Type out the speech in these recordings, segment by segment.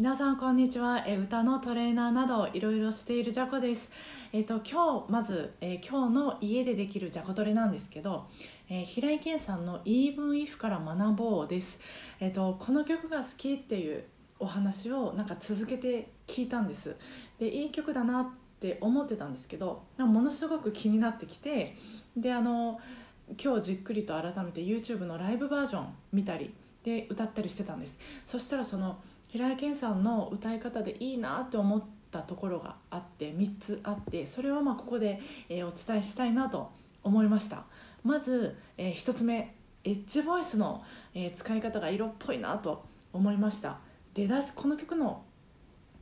皆さんこんにちは、え歌のトレーナーなどいろいろしているジャコです。えっ、と今日まず、えー、今日の家でできるジャコトレなんですけど、えー、平井堅さんの Even If から学ぼうです。えっ、とこの曲が好きっていうお話をなんか続けて聞いたんです。でいい曲だなって思ってたんですけどものすごく気になってきてであの今日じっくりと改めて YouTube のライブバージョン見たりで歌ったりしてたんです。そしたらその平井堅さんの歌い方でいいなって思ったところがあって3つあってそれをまあここで、え、お伝えしたいなと思いました。まず、え、1つ目エッジボイスの、え、使い方が色っぽいなと思いました。出だしこの曲の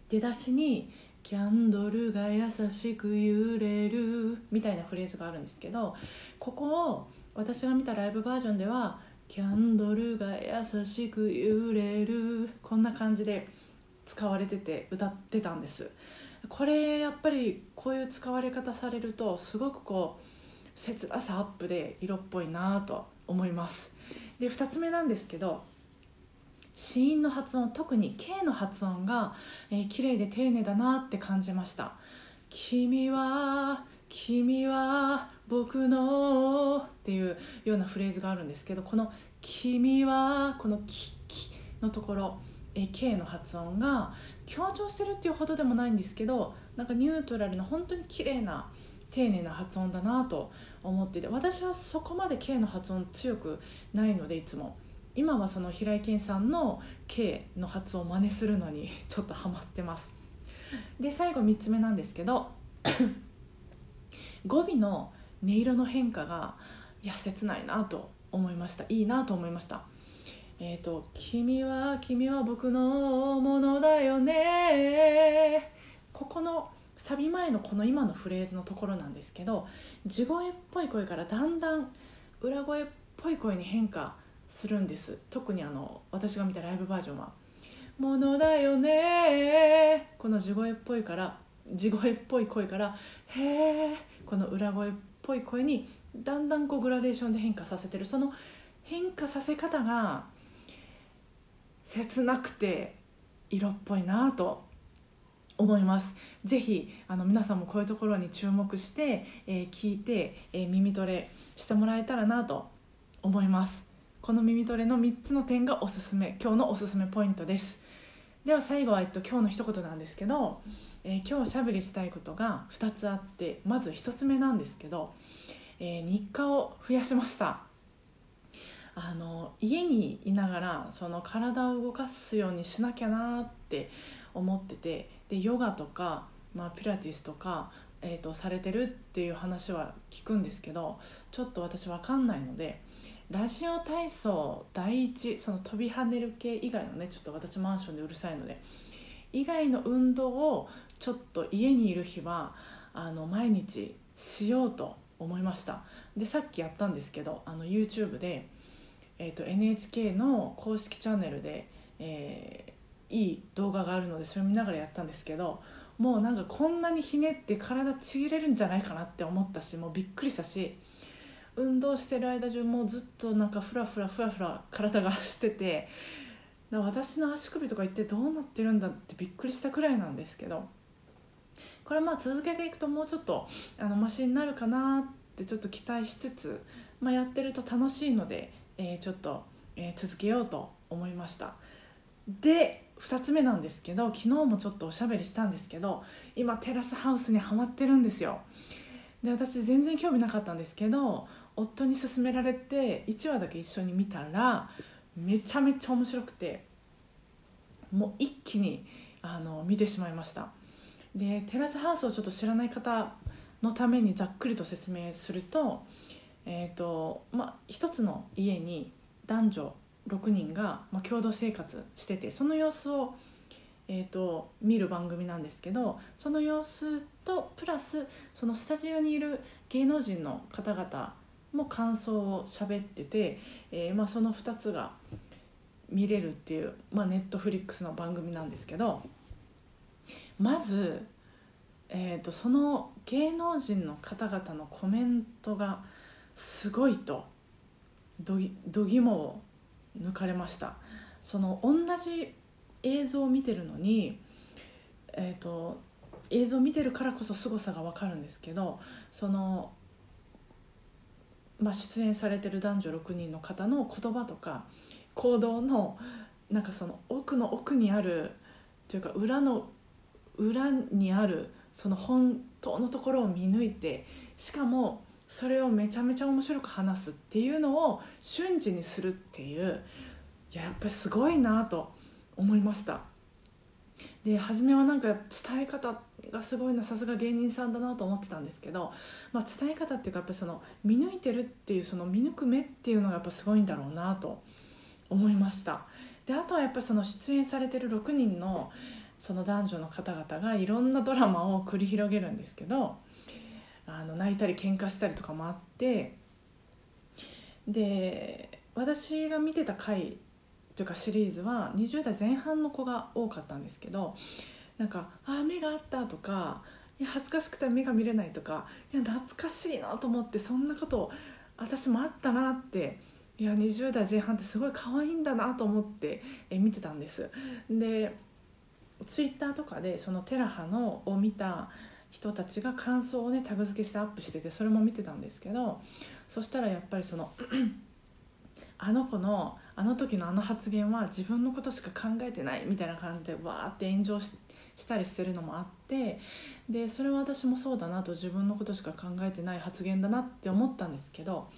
出だしに「キャンドルが優しく揺れる」みたいなフレーズがあるんですけどここを私が見たライブバージョンではキャンドルが優しく揺れる。こんな感じで使われてて歌ってたんです。これやっぱりこういう使われ方されるとすごくこう切なさアップで色っぽいなと思います。で2つ目なんですけど子音の発音特に K の発音が、えー、綺麗で丁寧だなって感じました「君は君は僕のっていうようなフレーズがあるんですけどこの「君は」この「キキ」のところ K の発音が強調してるっていうほどでもないんですけどなんかニュートラルな本当に綺麗な丁寧な発音だなと思ってて私はそこまで K の発音強くないのでいつも。今はその平井堅さんの K の発音を真似するのにちょっとハマってます。で最後3つ目なんですけど語尾の音色の変化がいや切ないなと思いました。いいなと思いました。えっ、ー、と「君は君は僕のものだよね」ここのサビ前のこの今のフレーズのところなんですけど地声っぽい声からだんだん裏声っぽい声に変化するんです。特にあの私が見たライブバージョンは「ものだよね」この地声っぽいから地声っぽい声から「へえ」この裏声っぽい声にだんだんこうグラデーションで変化させてる。その変化させ方が切なくて色っぽいなと思います。ぜひあの皆さんもこういうところに注目して、えー、聞いて、えー、耳トレしてもらえたらなと思います。この耳トレの3つの点がおすすめ今日のおすすめポイントです。では最後は、えっと、今日の一言なんですけど、えー、今日しゃべりしたいことが2つあってまず1つ目なんですけど、え日課を増やしました。あの家にいながらその体を動かすようにしなきゃなって思っててでヨガとか、まあ、ピラティスとか、えーと、されてるっていう話は聞くんですけどちょっと私分かんないのでラジオ体操第一その飛び跳ねる系以外のねちょっと私マンションでうるさいので以外の運動をちょっと家にいる日はあの毎日しようと思いました。でさっきやったんですけどあの YouTube でえーと、NHK の公式チャンネルで、えー、いい動画があるのでそれ見ながらやったんですけどもうなんかこんなにひねって体ちぎれるんじゃないかなって思ったしもうびっくりしたし運動してる間中もうずっとなんかフラフラフラフラ体がしてて私の足首とか一体どうなってるんだってびっくりしたくらいなんですけどこれまあ続けていくともうちょっとあのマシになるかなってちょっと期待しつつ、まあ、やってると楽しいのでえー、ちょっと、えー、続けようと思いました。で2つ目なんですけど昨日もちょっとおしゃべりしたんですけど今テラスハウスにはまってるんですよ。で私全然興味なかったんですけど夫に勧められて1話だけ一緒に見たらめちゃめちゃ面白くてもう一気にあの見てしまいました。でテラスハウスをちょっと知らない方のためにざっくりと説明するとえーとまあ、一つの家に男女6人が、ま、共同生活しててその様子を、えーと、見る番組なんですけどその様子とプラスそのスタジオにいる芸能人の方々も感想を喋ってて、えーまあ、その2つが見れるっていう、まあ、ネットフリックスの番組なんですけどまず、えーとその芸能人の方々のコメントがすごいとどぎもを抜かれました。その同じ映像を見てるのに、えーと、映像を見てるからこそ凄さが分かるんですけどその、まあ、出演されてる男女6人の方の言葉とか行動のなんかその奥の奥にあるというか裏の裏にあるその本当のところを見抜いてしかもそれをめちゃめちゃ面白く話すっていうのを瞬時にするっていういややっぱりすごいなと思いました。で初めはなんか伝え方がすごいなさすが芸人さんだなと思ってたんですけど、まあ、伝え方っていうかやっぱその見抜いてるっていうその見抜く目っていうのがやっぱすごいんだろうなと思いました。であとはやっぱその出演されてる6人のその男女の方々がいろんなドラマを繰り広げるんですけどあの泣いたり喧嘩したりとかもあってで私が見てた回というかシリーズは20代前半の子が多かったんですけどなんか「ああ目があった」とか「いや恥ずかしくて目が見れない」とか「いや懐かしいな」と思ってそんなこと私もあったなっていや20代前半ってすごい可愛いんだなと思ってえ見てたんです。でツイッターとかでそのテラハのを見た人たちが感想をねタグ付けしてアップしててそれも見てたんですけどそしたらやっぱりその あの子のあの時のあの発言は自分のことしか考えてないみたいな感じでわーって炎上したりしてるのもあってでそれは私もそうだなと自分のことしか考えてない発言だなって思ったんですけど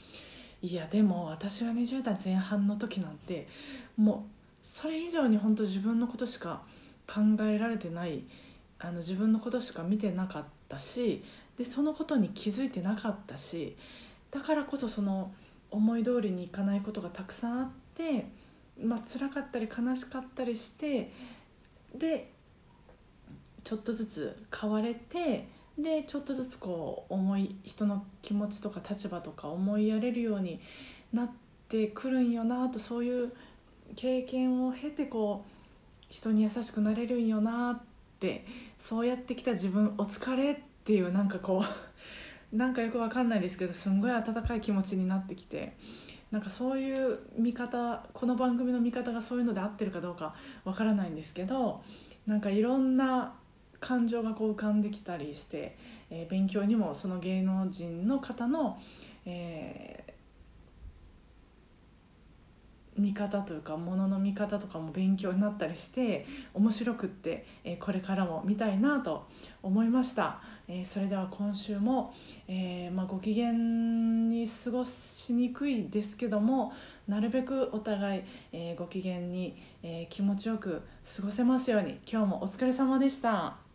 いやでも私が20代前半の時なんてもうそれ以上に本当自分のことしか考えられてないあの自分のことしか見てなかったしでそのことに気づいてなかったしだからこそその思い通りにいかないことがたくさんあって、まあ辛かったり悲しかったりしてでちょっとずつ変われてでちょっとずつこう思い人の気持ちとか立場とか思いやれるようになってくるんよなとそういう経験を経てこう人に優しくなれるんよなってそうやってきた自分お疲れっていうなんかこうなんかよくわかんないですけどすんごい温かい気持ちになってきて。なんかそういう見方この番組の見方がそういうので合ってるかどうかわからないんですけどなんかいろんな感情がこう浮かんできたりして、えー、勉強にもその芸能人の方の、えー、見方というかものの見方とかも勉強になったりして面白くって、えー、これからも見たいなと思いました、えー、それでは今週も、えーまあ、ご機嫌に過ごしにくいですけどもなるべくお互い、えー、ご機嫌に、え、気持ちよく過ごせますように今日もお疲れ様でした。